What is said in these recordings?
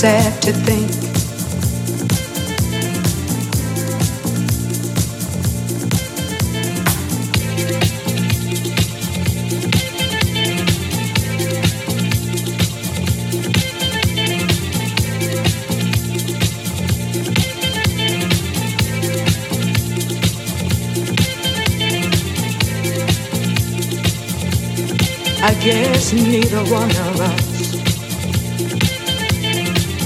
sad to think. I guess neither one of us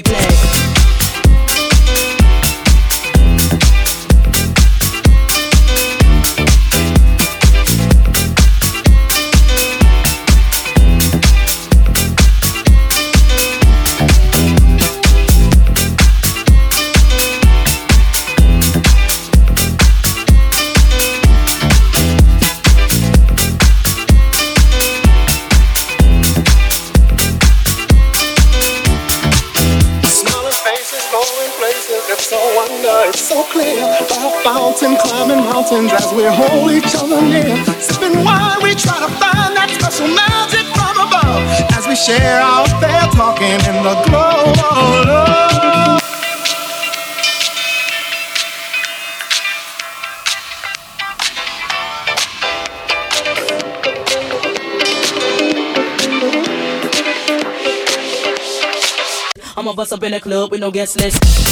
replay. Mountains as we hold each other near. Sipping wine, we try to find that special magic from above as we share our fair talking in the glow of love. I'm a bust up in the club with no guest list.